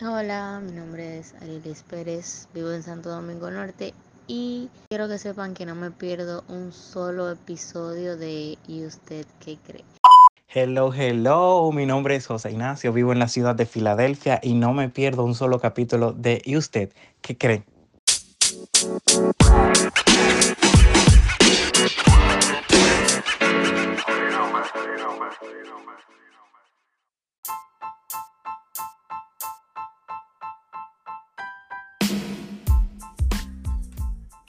Hola, mi nombre es Arilis Pérez, vivo en Santo Domingo Norte y quiero que sepan que no me pierdo un solo episodio de ¿Y usted qué cree? Hello, hello, mi nombre es José Ignacio, vivo en la ciudad de Filadelfia y no me pierdo un solo capítulo de ¿Y usted qué cree?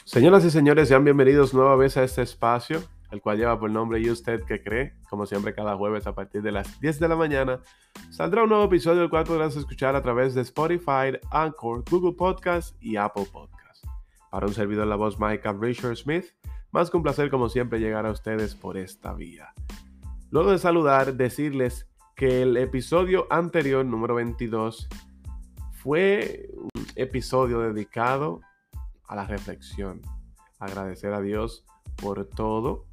Señoras y señores, sean bienvenidos nueva vez a este espacio, el cual lleva por nombre ¿Y usted qué cree? Como siempre, cada jueves a partir de las 10 de la mañana saldrá un nuevo episodio, el cual podrás escuchar a través de Spotify, Anchor, Google Podcast y Apple Podcast. Para un servidor, la voz mágica Richard Smith, más que un placer, como siempre, llegar a ustedes por esta vía. Luego de saludar, decirles que el episodio anterior, número 22, fue un episodio dedicado a la reflexión, agradecer a Dios por todo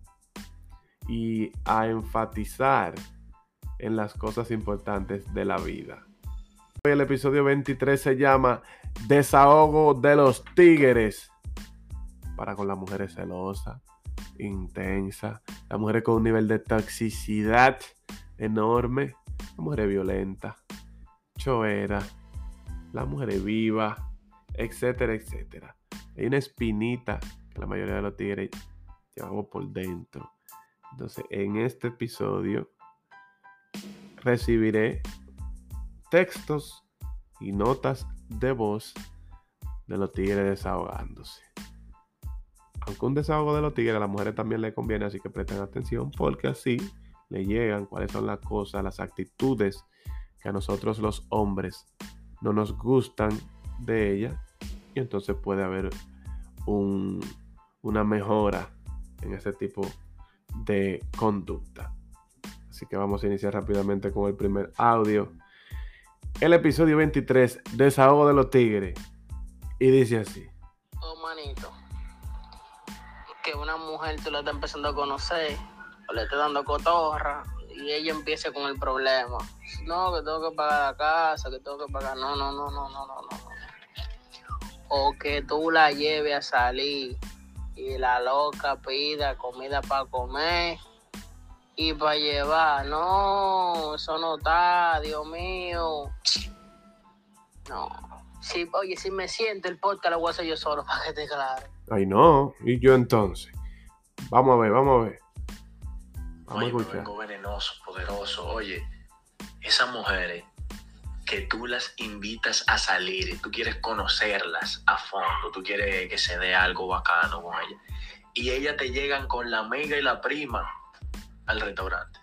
y a enfatizar en las cosas importantes de la vida. El episodio 23 se llama Desahogo de los Tigres. Para con las mujeres celosas, intensa, las mujeres con un nivel de toxicidad enorme, las mujeres violentas, choera, las mujeres vivas, etcétera, etcétera. Hay una espinita que la mayoría de los tigres llevamos por dentro. Entonces, en este episodio recibiré textos y notas de voz de los tigres desahogándose. Aunque un desahogo de los tigres a las mujeres también le conviene, así que presten atención porque así le llegan cuáles son las cosas, las actitudes que a nosotros los hombres no nos gustan de ella y entonces puede haber una mejora en ese tipo de conducta. Así que vamos a iniciar rápidamente con el primer audio. El episodio 23, Desahogo de los Tigres. Y dice así. Oh, manito. Que una mujer tú la estás empezando a conocer, o le estás dando cotorra, y ella empieza con el problema. No, que tengo que pagar la casa, que tengo que pagar. No, no, no, no, no, no, no o que tú la lleves a salir y la loca pida comida para comer y para llevar. No, eso no está, Dios mío. No. Si, oye, si me siento el podcast lo voy a hacer yo solo, para que te claro. Ay, no. ¿Y yo entonces? Vamos a ver, vamos a ver. Vamos oye, a escuchar. vengo venenoso, poderoso. Oye, esas mujeres que tú las invitas a salir tú quieres conocerlas a fondo, tú quieres que se dé algo bacano con ella. Y ellas te llegan con la amiga y la prima al restaurante.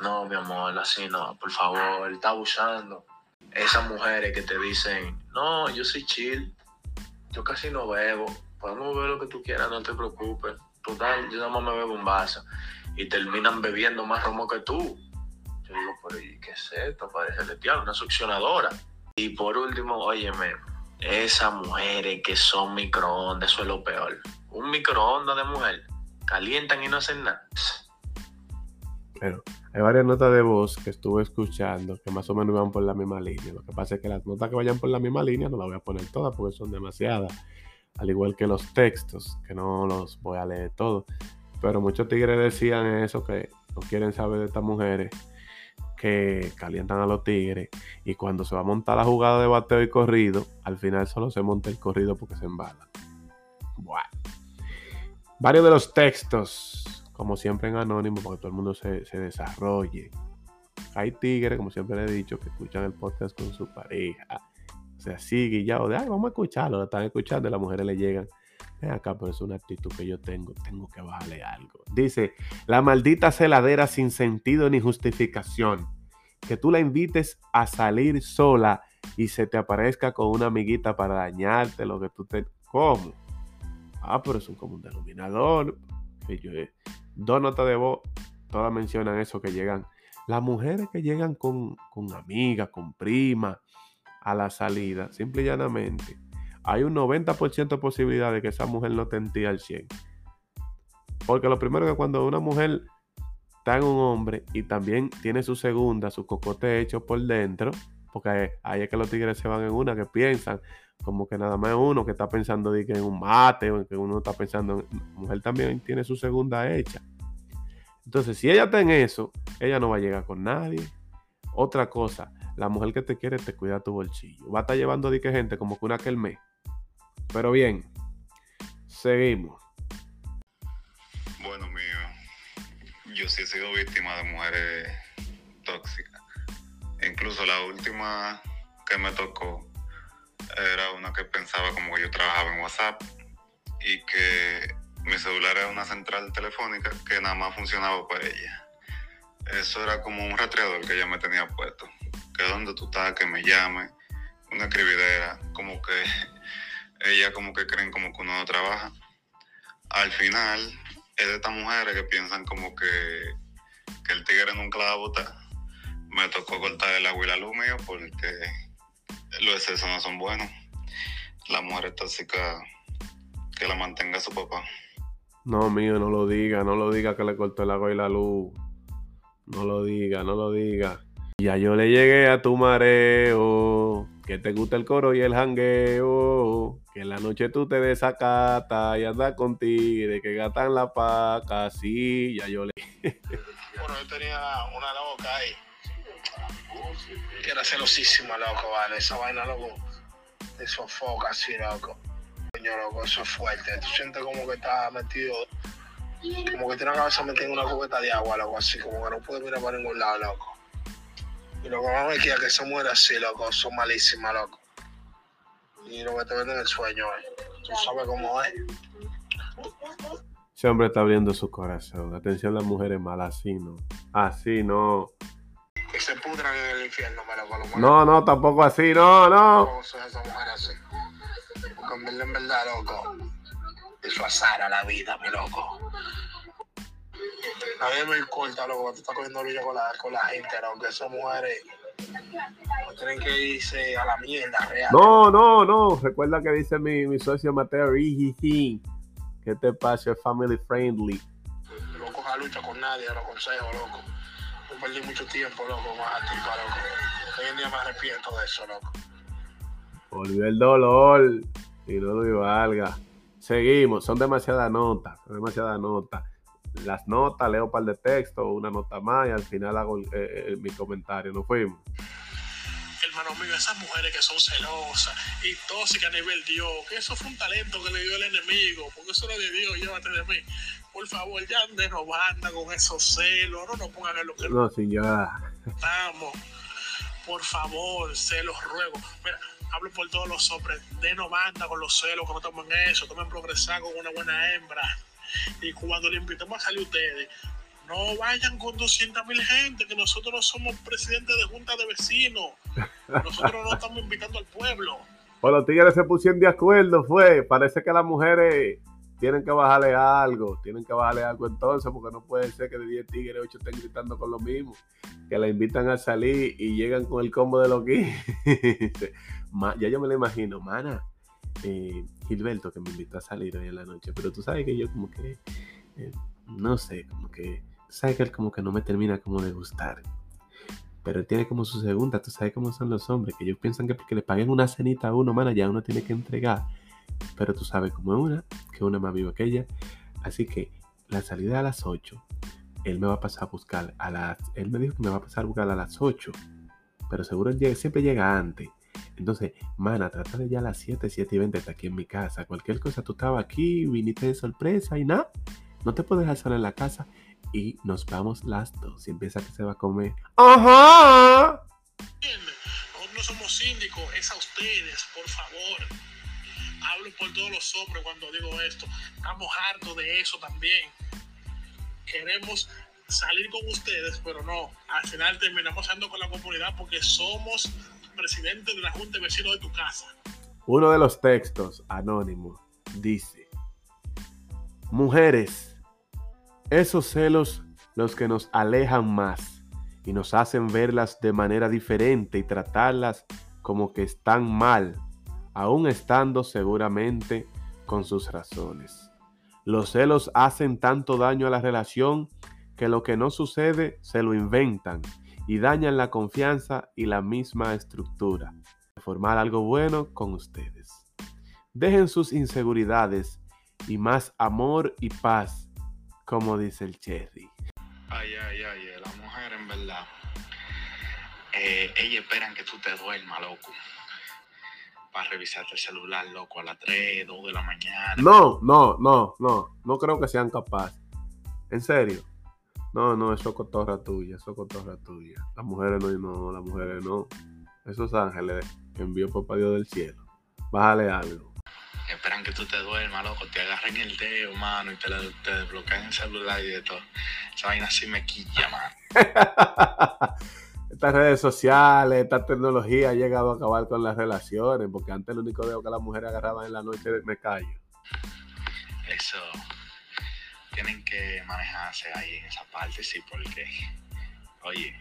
No, mi amor, así no, por favor, está abusando. Esas mujeres que te dicen, no, yo soy chill, yo casi no bebo, podemos beber lo que tú quieras, no te preocupes. Total, yo nada más me bebo un vaso. Y terminan bebiendo más romo que tú es esto? Parece celestial, una succionadora. Y por último, óyeme, esas mujeres que son microondas, eso es lo peor. Un microondas de mujer, calientan y no hacen nada. Pero hay varias notas de voz que estuve escuchando que más o menos van por la misma línea. Lo que pasa es que las notas que vayan por la misma línea no las voy a poner todas porque son demasiadas. Al igual que los textos, que no los voy a leer todos. Pero muchos tigres decían eso, que no quieren saber de estas mujeres que calientan a los tigres y cuando se va a montar la jugada de bateo y corrido, al final solo se monta el corrido porque se embala. Bueno. Varios de los textos, como siempre en anónimo, porque todo el mundo se, desarrolle. Hay tigres, como siempre he dicho, que escuchan el podcast con su pareja. O sea, sigue ya, o de, ay, vamos a escucharlo, lo están escuchando y las mujeres le llegan. Ven acá, pero es una actitud que yo tengo, tengo que bajarle algo. Dice, la maldita celadera sin sentido ni justificación. Que tú la invites a salir sola y se te aparezca con una amiguita para dañarte lo que tú te... ¿Cómo? Ah, pero es un común denominador. Yo, dos notas de voz, todas mencionan eso, que llegan... Las mujeres que llegan con, con amigas, con primas, a la salida, simple y llanamente, hay un 90% de posibilidad de que esa mujer no te entienda al 100. Porque lo primero que cuando una mujer está en un hombre y también tiene su segunda, su cocote hecho por dentro, porque ahí es que los tigres se van en una, que piensan como que nada más uno que está pensando de que en un mate o que uno está pensando en... Mujer también tiene su segunda hecha. Entonces, si ella está en eso, ella no va a llegar con nadie. Otra cosa, la mujer que te quiere te cuida tu bolsillo. Va a estar llevando de que gente como que una que el mes. Pero bien, seguimos. Bueno, mío, yo sí he sido víctima de mujeres tóxicas. Incluso la última que me tocó era una que pensaba como que yo trabajaba en WhatsApp y que mi celular era una central telefónica que nada más funcionaba para ella. Eso era como un rastreador que ella me tenía puesto. Que donde tú estás, que me llame, una escribidera, como que ella como que creen como que uno no trabaja. Al final, es de estas mujeres que piensan como que, que el tigre nunca la va a botar. Me tocó cortar el agua y la luz mío porque los excesos no son buenos. La mujer tóxica que la mantenga su papá. No, mío, no lo diga, no lo diga que le cortó el agua y la luz. No lo diga, no lo diga. Ya yo le llegué a tu mareo, que te gusta el coro y el jangueo, que en la noche tú te desacatas y andas contigo, de que gatan la paca, sí, ya yo le... bueno, yo tenía una loca ahí, que era celosísima, loco, vale, esa vaina, loco, de sofoca así, loco. Coño, loco, eso es fuerte, tú sientes como que está metido como que tiene la cabeza metida en una cubeta de agua, loco, así, como que no puede mirar para ningún lado, loco. Y lo que más me queda que se muera así, loco, son malísimas, loco. Y lo que te venden el sueño, eh. Tú sabes cómo es. Ese hombre está abriendo su corazón. Atención, las mujeres malas, así no. Así no. Que se pudran en el infierno, me. No, no, tampoco así, no, no. No, esa mujer así. Porque en verdad, en verdad, loco. Eso azara la vida, mi loco. A mí me importa, loco, tú estás cogiendo lucha con la, con la gente, loco, esas mujeres no tienen que irse a la mierda real. No, no, no. Recuerda que dice mi, mi socio Mateo que este espacio es family friendly. No coja lucha con nadie, lo consejo, loco. Yo perdí mucho tiempo, loco, más a ti, loco. Hoy en día me arrepiento de eso, loco. Volvió el dolor y no lo valga. Seguimos, son demasiadas notas, son demasiadas notas. Las notas, leo un par de textos, una nota más y al final hago eh, eh, mi comentario. Nos fuimos. Hermano mío, esas mujeres que son celosas y tóxicas a nivel Dios, que eso fue un talento que le dio el enemigo, porque eso era de Dios, llévate de mí. Por favor, ya de no banda con esos celos, no nos pongan en lo que No, señora. estamos. Por favor, se los ruego. Mira, hablo por todos los hombres, de no banda con los celos, que no tomen eso, tomen progresar con una buena hembra. Y cuando le invitemos a salir ustedes, no vayan con 200 mil gente, que nosotros no somos presidentes de junta de vecinos. Nosotros no estamos invitando al pueblo. Pues los tigres se pusieron de acuerdo, fue. Parece que las mujeres tienen que bajarle algo, tienen que bajarle algo entonces, porque no puede ser que de 10 tigres 8 estén gritando con lo mismo, que la invitan a salir y llegan con el combo de los ya yo me lo imagino, mana, eh, Gilberto que me invitó a salir hoy en la noche, pero tú sabes que yo como que, eh, no sé, como que, sabes que él como que no me termina como de gustar. Pero él tiene como su segunda, tú sabes cómo son los hombres, que ellos piensan que porque le paguen una cenita a uno, mana, ya uno tiene que entregar. Pero tú sabes cómo es una, que una más viva que ella. Así que la salida a las 8, él me va a pasar a buscar a las, él me dijo que me va a pasar a buscar a las 8. Pero seguro siempre llega antes. Entonces, mana, trata de ya a las 7, 7 y 20 está aquí en mi casa. Cualquier cosa, tú estabas aquí, viniste de sorpresa y nada. No te puedes dejar sola en la casa. Y nos vamos las dos. Y empieza que se va a comer. ¡Ajá! Nosotros no somos síndicos, es a ustedes, por favor. Hablo por todos los hombres cuando digo esto. Estamos hartos de eso también. Queremos salir con ustedes, pero no. Al final terminamos andando con la comunidad porque somos presidente de la Junta de Vecinos de tu casa. Uno de los textos anónimos dice, mujeres, esos celos los que nos alejan más y nos hacen verlas de manera diferente y tratarlas como que están mal, aún estando seguramente con sus razones. Los celos hacen tanto daño a la relación que lo que no sucede se lo inventan y dañan la confianza y la misma estructura de formar algo bueno con ustedes. Dejen sus inseguridades y más amor y paz, como dice el Cherry. Ay, ay, ay, la mujer en verdad. Eh, ellas esperan que tú te duermas, loco. Para revisarte el celular, loco, a las 3, 2 de la mañana. No, no, no, no. No creo que sean capaces. En serio. No, no, eso es cotorra tuya, eso es cotorra tuya. Las mujeres no, no, las mujeres no. Esos ángeles que envió papá Dios del cielo. Bájale algo. Esperan que tú te duermas, loco, te agarren el dedo, mano, y te, te desbloqueen el celular y de todo. Esa vaina así me quilla, mano. Estas redes sociales, esta tecnología ha llegado a acabar con las relaciones, porque antes el único dedo que las mujeres agarraban en la noche me callo. Eso, tienen que manejarse ahí en esa parte, sí, porque, oye,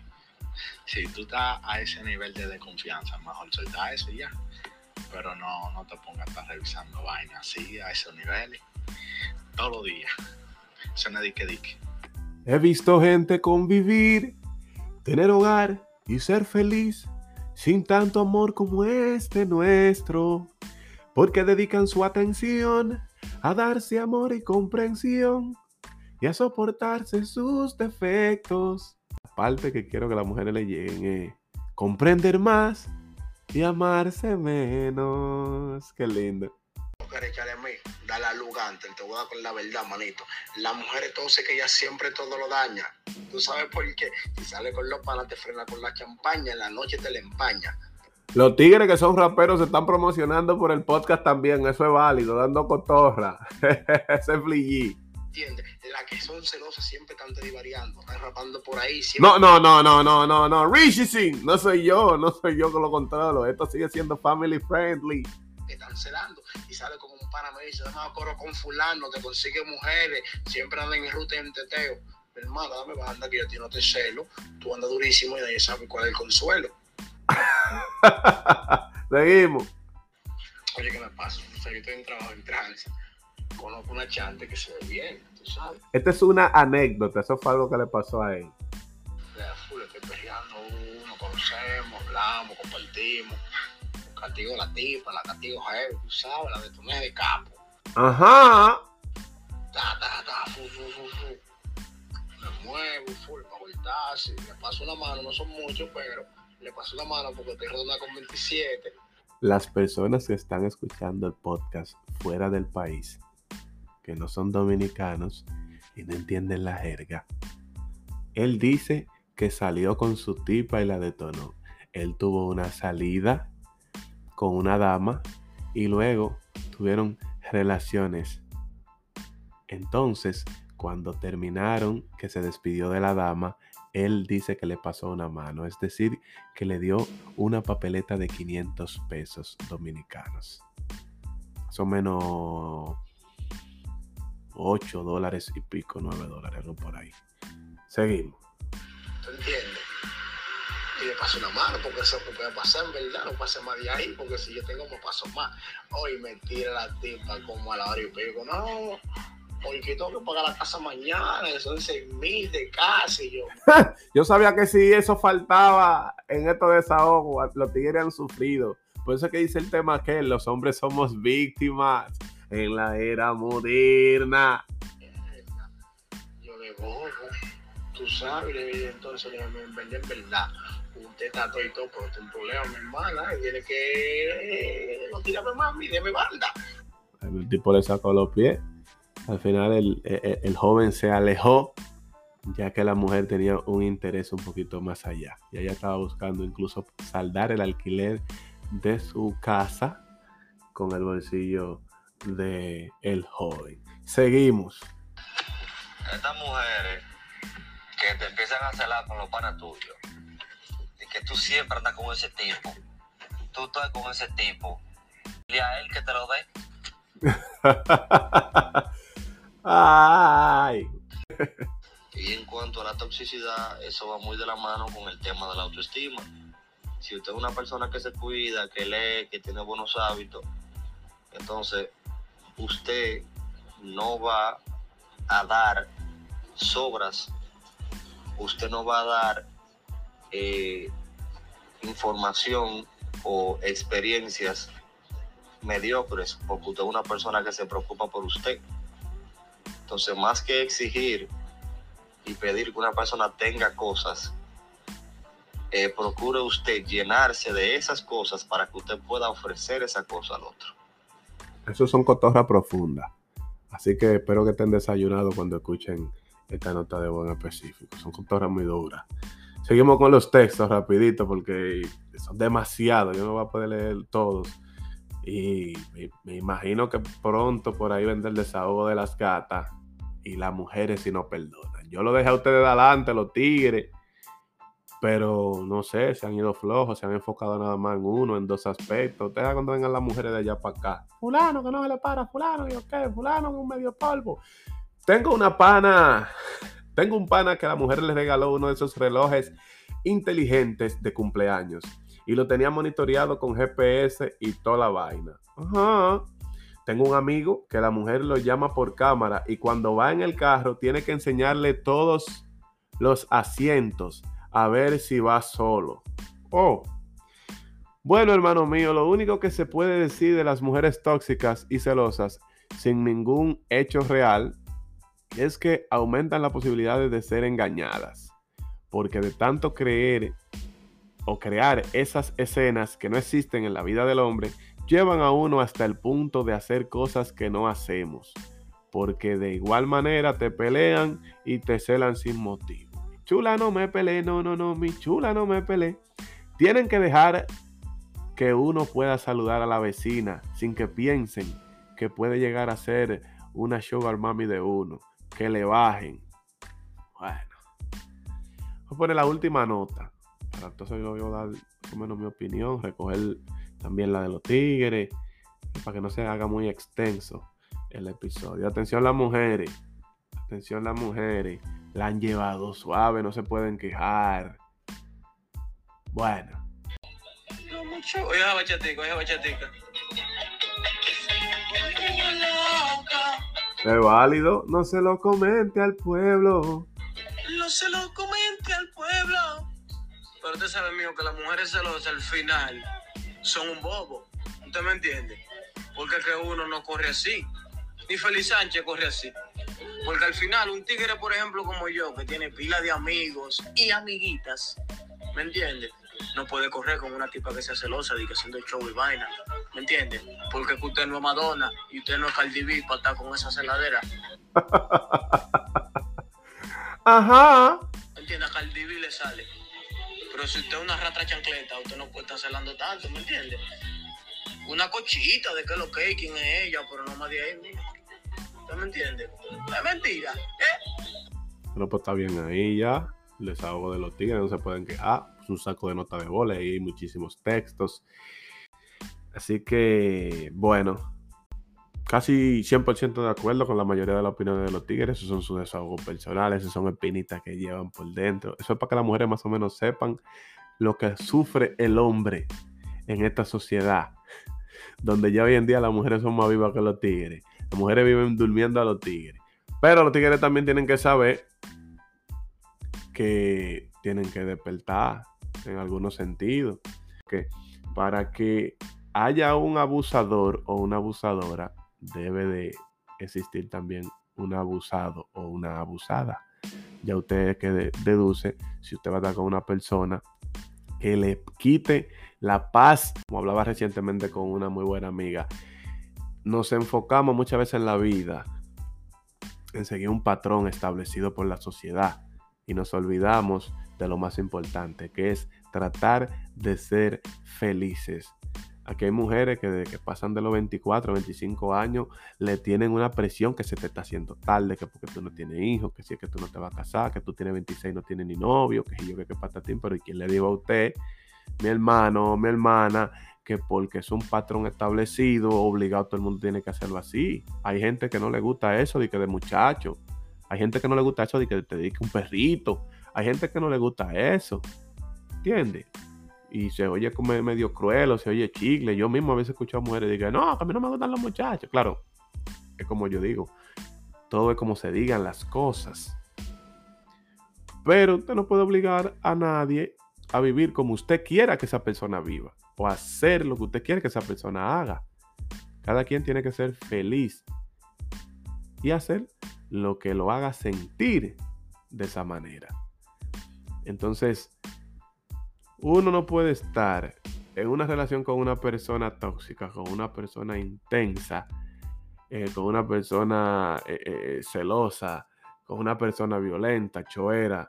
si tú estás a ese nivel de desconfianza, mejor suelta eso y ya. Pero no, no te pongas a estar revisando vainas así, a esos niveles, todos los días. Eso no es dique dique. He visto gente convivir, tener hogar y ser feliz sin tanto amor como este nuestro, porque dedican su atención a darse amor y comprensión y a soportarse sus defectos. La parte que quiero que las mujeres le lleguen es comprender más y amarse menos. Qué lindo. a mí, da la lugante, te voy a dar con la verdad, manito. La mujer entonces que ella siempre todo lo daña. ¿Tú sabes por qué? Si sale con los panas, te frena con la champaña, en la noche te la empaña. Los tigres que son raperos se están promocionando por el podcast también, eso es válido, dando cotorra. Ese es Fliggy. ¿Entiendes? Las que son celosas siempre están divariando, están rapando por ahí. No, no, no, no, no, no, no. Richie Sing, no soy yo, no soy yo que lo controlo. Esto sigue siendo family friendly. Te están celando y sale como un pana me dice, no coro con fulano, te consigue mujeres, siempre andan en ruta en teteo. Hermano, dame banda que yo a ti no te celo, tú andas durísimo y nadie sabe cuál es el consuelo. Seguimos. Oye, ¿qué me pasa? O sea, yo estoy en trabajo en trance. Conozco una chante que se ve bien, tú sabes. Esta es una anécdota, eso fue algo que le pasó a él. Ya, full, estoy peleando uno, conocemos, hablamos, compartimos. Castigo la tipa, la castigo a tú sabes, la detoné de capo. Ajá. Ta, ta, ta, fu, fu, fu, fu. Me muevo, full, para voltarse. Le paso una mano, no son muchos, pero le paso la mano porque estoy rodando con 27. Las personas que están escuchando el podcast fuera del país, que no son dominicanos y no entienden la jerga, él dice que salió con su tipa y la detonó. Él tuvo una salida con una dama y luego tuvieron relaciones. Entonces, cuando terminaron, que se despidió de la dama, él dice que le pasó una mano, es decir, que le dio una papeleta de 500 pesos dominicanos. Más menos 8 dólares y pico, 9 dólares, no por ahí. Seguimos. ¿Tú entiendes? Y le paso una mano, porque eso puede pasar en verdad, no pase más de ahí, porque si yo tengo, me paso más. Hoy me tira la tipa como a la hora y pico, no, porque tengo que pagar la casa mañana, son seis mil de casa y yo. yo sabía que si eso faltaba en estos desahogos, los tigres han sufrido. Por eso es que dice el tema que los hombres somos víctimas en la era moderna. Yo de bobo, tú sabes, entonces en verdad, en verdad, usted está todo y todo, pero es un problema, mi hermana, y tiene que no tirarme más, mi de mi banda. El tipo le sacó los pies. Al final el, joven se alejó ya que la mujer tenía un interés un poquito más allá. Y ella estaba buscando incluso saldar el alquiler de su casa con el bolsillo de el joven. Seguimos. Estas mujeres que te empiezan a celar con los panas tuyos y que tú siempre andas con ese tipo, tú estás con ese tipo, y a él que te lo dé. Ay. Y en cuanto a la toxicidad, eso va muy de la mano con el tema de la autoestima. Si usted es una persona que se cuida, que lee, que tiene buenos hábitos, entonces usted no va a dar sobras, usted no va a dar eh, información o experiencias mediocres, porque usted es una persona que se preocupa por usted. Entonces, más que exigir y pedir que una persona tenga cosas, eh, procure usted llenarse de esas cosas para que usted pueda ofrecer esa cosa al otro. Eso son cotorras profundas. Así que espero que estén desayunados cuando escuchen esta nota de voz en específico. Son cotorras muy duras. Seguimos con los textos rapidito porque son demasiados. Yo no voy a poder leer todos. Y me, me imagino que pronto por ahí vendrá el desahogo de las gatas y las mujeres si no perdonan. Yo lo dejé a ustedes adelante, los tigres pero no sé, se han ido flojos, se han enfocado nada más en uno, en dos aspectos. Ustedes cuando vengan las mujeres de allá para acá, fulano que no se le para, fulano, y ok, fulano un medio polvo. Tengo una pana, tengo un pana que la mujer le regaló uno de esos relojes inteligentes de cumpleaños y lo tenía monitoreado con GPS y toda la vaina. Ajá. Tengo un amigo que la mujer lo llama por cámara y cuando va en el carro tiene que enseñarle todos los asientos a ver si va solo. Oh. Bueno, hermano mío, lo único que se puede decir de las mujeres tóxicas y celosas sin ningún hecho real es que aumentan las posibilidades de ser engañadas. Porque de tanto creer o crear esas escenas que no existen en la vida del hombre, llevan a uno hasta el punto de hacer cosas que no hacemos. Porque de igual manera te pelean y te celan sin motivo chula no me peleé, no, no, no, mi chula no me peleé. Tienen que dejar que uno pueda saludar a la vecina sin que piensen que puede llegar a ser una sugar mami de uno, que le bajen. Bueno, voy a poner la última nota. entonces yo voy a dar más o menos mi opinión, recoger también la de los tigres, para que no se haga muy extenso el episodio. Atención las mujeres, atención las mujeres la han llevado suave, no se pueden quejar. Bueno. Oye, bachatica, oye, bachatica. Es válido, no se lo comente al pueblo. No se lo comente al pueblo. Pero usted sabe, mío, que las mujeres celosas al final son un bobo. ¿Usted me entiende? Porque es que uno no corre así. Ni Feliz Sánchez corre así. Porque al final, un tigre, por ejemplo, como yo, que tiene pila de amigos y amiguitas, ¿me entiendes? No puede correr con una tipa que sea celosa de que haciendo show y vaina, ¿me entiendes? Porque usted no es Madonna y usted no es Cardi B para estar con esa celadera. Ajá. ¿Me entiendes? A Cardi B le sale. Pero si usted es una rata chancleta, usted no puede estar celando tanto, ¿me entiendes? Una cochita de que lo que quién es ella, pero no más de ahí, mira. ¿Usted me entiende? Mentira, ¿eh? Bueno, pues está bien ahí ya. Les hago de los tigres, no se pueden quejar. Es un saco de nota de bola y muchísimos textos. Así que, bueno, casi 100% de acuerdo con la mayoría de las opiniones de los tigres. Esos son sus desahogos personales, esos son espinitas que llevan por dentro. Eso es para que las mujeres más o menos sepan lo que sufre el hombre en esta sociedad, donde ya hoy en día las mujeres son más vivas que los tigres. Las mujeres viven durmiendo a los tigres. Pero los tigres también tienen que saber que tienen que despertar en algunos sentidos. Que para que haya un abusador o una abusadora, debe de existir también un abusado o una abusada. Ya usted que deduce si usted va a estar con una persona que le quite la paz, como hablaba recientemente con una muy buena amiga, nos enfocamos muchas veces en la vida en seguir un patrón establecido por la sociedad y nos olvidamos de lo más importante, que es tratar de ser felices. Aquí hay mujeres que desde que pasan de los 24, 25 años le tienen una presión que se te está haciendo tarde, que porque tú no tienes hijos, que si es que tú no te vas a casar, que tú tienes 26 y no tienes ni novio, que yo que, que patatín, pero ¿y quién le digo a usted, mi hermano, mi hermana, que porque es un patrón establecido, obligado, todo el mundo tiene que hacerlo así. Hay gente que no le gusta eso de que de muchacho. Hay gente que no le gusta eso de que te dedique un perrito. Hay gente que no le gusta eso. ¿Entiendes? Y se oye como medio cruel o se oye chicle. Yo mismo a veces escucho a mujeres y digo, no, a mí no me gustan los muchachos. Claro, es como yo digo. Todo es como se digan las cosas. Pero usted no puede obligar a nadie a vivir como usted quiera que esa persona viva o hacer lo que usted quiere que esa persona haga. Cada quien tiene que ser feliz y hacer lo que lo haga sentir de esa manera. Entonces, uno no puede estar en una relación con una persona tóxica, con una persona intensa, eh, con una persona eh, eh, celosa, con una persona violenta, choera,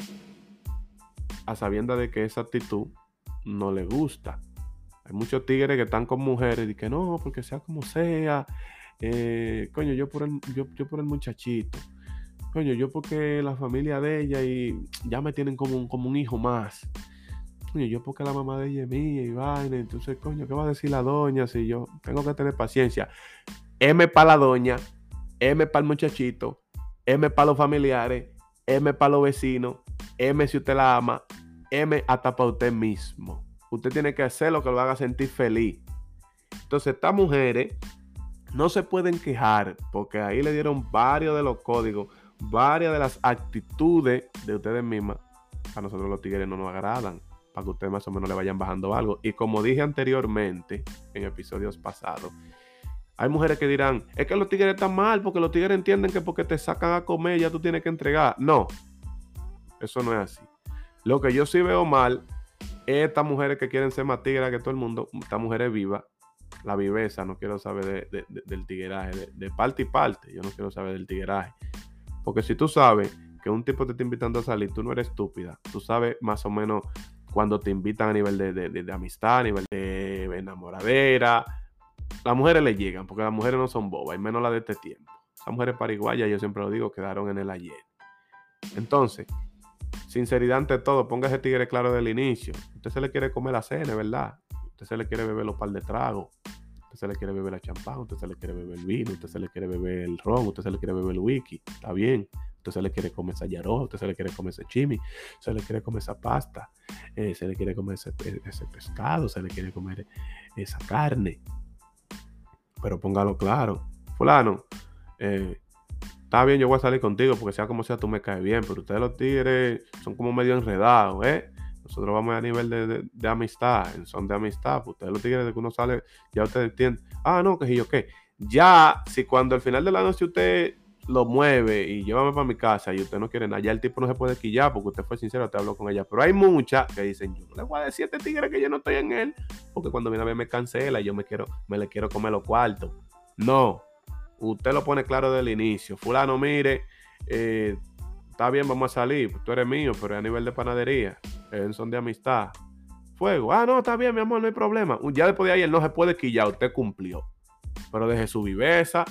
a sabienda de que esa actitud no le gusta. Hay muchos tigres que están con mujeres y que no, porque sea como sea. coño, yo por, el, yo, por el muchachito. Coño, yo porque la familia de ella y ya me tienen como un, como un hijo más. Coño, yo porque la mamá de ella es mía y vaina. Entonces, coño, ¿qué va a decir la doña si yo tengo que tener paciencia? M para la doña, M para el muchachito, M para los familiares, M para los vecinos, M si usted la ama, M hasta para usted mismo. Usted tiene que hacer lo que lo haga sentir feliz. Entonces, estas mujeres no se pueden quejar porque ahí le dieron varios de los códigos, varias de las actitudes de ustedes mismas. A nosotros los tigres no nos agradan para que ustedes más o menos le vayan bajando algo. Y como dije anteriormente en episodios pasados, hay mujeres que dirán, es que los tigres están mal porque los tigres entienden que porque te sacan a comer ya tú tienes que entregar. No, eso no es así. Lo que yo sí veo mal estas mujeres que quieren ser más tigres que todo el mundo, estas mujeres vivas, la viveza, no quiero saber del tigueraje, de, parte y parte, yo no quiero saber del tigueraje. Porque si tú sabes que un tipo te está invitando a salir, tú no eres estúpida, tú sabes más o menos cuando te invitan a nivel de, amistad, a nivel de enamoradera, las mujeres le llegan, porque las mujeres no son bobas, y menos las de este tiempo. Esas mujeres pariguayas, yo siempre lo digo, quedaron en el ayer. Entonces, sinceridad ante todo, ponga ese tigre claro del inicio. Usted se le quiere comer la cena, ¿verdad? Usted se le quiere beber los par de tragos. Usted se le quiere beber la champán, usted se le quiere beber el vino, usted se le quiere beber el ron, usted se le quiere beber el whisky. Está bien. Usted se le quiere comer esa yaroja, usted se le quiere comer ese chimi, se le quiere comer esa pasta, eh, se le quiere comer ese, ese pescado, se le quiere comer esa carne pero póngalo claro. Fulano, eh, está bien, yo voy a salir contigo porque sea como sea, tú me caes bien, pero ustedes los tigres son como medio enredados, ¿eh? Nosotros vamos a nivel de, amistad, son de amistad. Pues ustedes los tigres de que uno sale, ya ustedes entienden. Ah, no, que yo qué. Ya, si cuando al final de la noche usted lo mueve y llévame para mi casa y usted no quiere nada, ya el tipo no se puede quillar porque usted fue sincero, te habló con ella. Pero hay muchas que dicen, yo no le voy a decir a este tigre que yo no estoy en él, porque cuando viene a ver me cancela, yo me quiero, me le quiero comer los cuartos. No, usted lo pone claro desde el inicio. Fulano, mire, eh, está bien, vamos a salir, tú eres mío, pero a nivel de panadería, en son de amistad. Fuego, ah, no, está bien, mi amor, no hay problema. Día después de ahí él no se puede quillar, usted cumplió. Pero deje su viveza,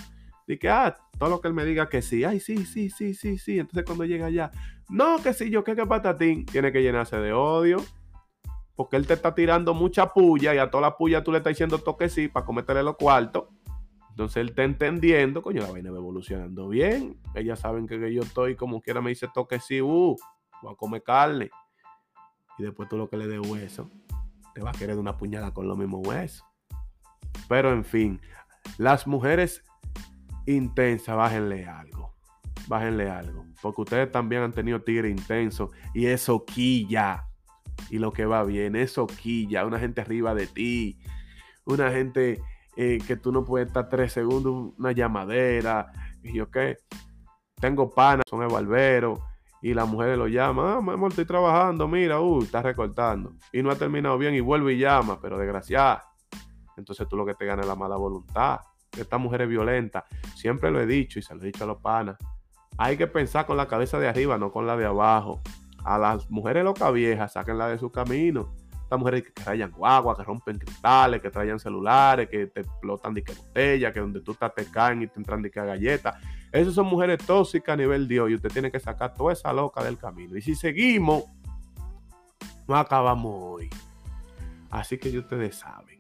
y que, ah, todo lo que él me diga que sí, ay, sí, sí, sí, sí, sí. Entonces cuando llega allá, no, que sí, yo que que patatín, tiene que llenarse de odio. Porque él te está tirando mucha puya y a toda la puya tú le estás diciendo toque sí para cometerle los cuartos. Entonces él está entendiendo, coño, la vaina va evolucionando bien. Ellas saben que, yo estoy como quiera me dice toque sí, uh, voy a comer carne. Y después tú lo que le dé hueso, te va a querer una puñada con los mismos huesos. Pero en fin, las mujeres intensa, bájenle algo. Bájenle algo. Porque ustedes también han tenido tigre intenso y eso quilla. Y lo que va bien, eso quilla. Una gente arriba de ti. Una gente eh, que tú no puedes estar tres segundos, una llamadera. Y yo qué. Tengo panas, son el barbero. Y la mujer lo llama, ah, mi amor, estoy trabajando, mira, uy, está recortando. Y no ha terminado bien y vuelve y llama, pero desgraciada. Entonces tú lo que te gana es la mala voluntad esta mujer es violenta. Siempre lo he dicho y se lo he dicho a los panas. Hay que pensar con la cabeza de arriba, no con la de abajo. A las mujeres locas viejas, sáquenla de su camino. Estas mujeres que trayan guagua, que rompen cristales, que trayan celulares, que te explotan de que botella, que donde tú estás te caen y te entran de que galletas. Esas son mujeres tóxicas a nivel Dios y usted tiene que sacar toda esa loca del camino. Y si seguimos, no acabamos hoy. Así que ustedes saben.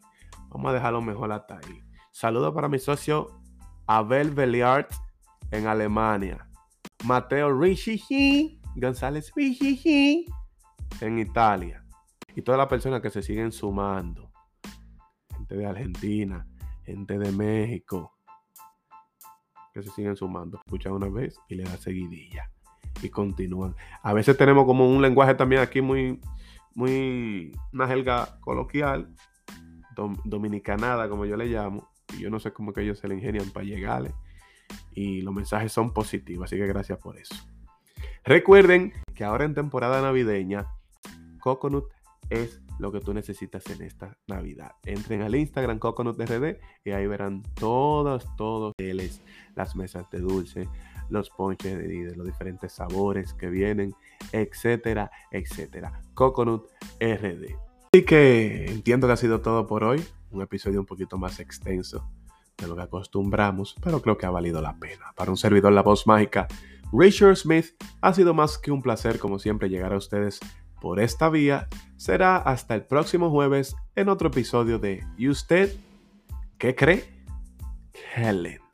Vamos a dejarlo mejor hasta ahí. Saludos para mi socio Abel Belliard en Alemania. Mateo Richichi González Richichi en Italia. Y todas las personas que se siguen sumando. Gente de Argentina, gente de México. Que se siguen sumando. Escuchan una vez y le da seguidilla. Y continúan. A veces tenemos como un lenguaje también aquí muy, muy, una jerga coloquial, dominicanada, como yo le llamo, y yo no sé cómo que ellos se le ingenian para llegarle, y los mensajes son positivos, así que gracias por eso. Recuerden que ahora en temporada navideña, Coconut es lo que tú necesitas en esta Navidad. Entren al Instagram CoconutRD y ahí verán todos, todos las mesas de dulce, los ponches de, los diferentes sabores que vienen, etcétera, etcétera. Coconut RD. Así que entiendo que ha sido todo por hoy. Un episodio un poquito más extenso de lo que acostumbramos, pero creo que ha valido la pena. Para un servidor La Voz Mágica, Richard Smith, ha sido más que un placer, como siempre, llegar a ustedes por esta vía. Será hasta el próximo jueves en otro episodio de ¿Y usted qué cree? Helen.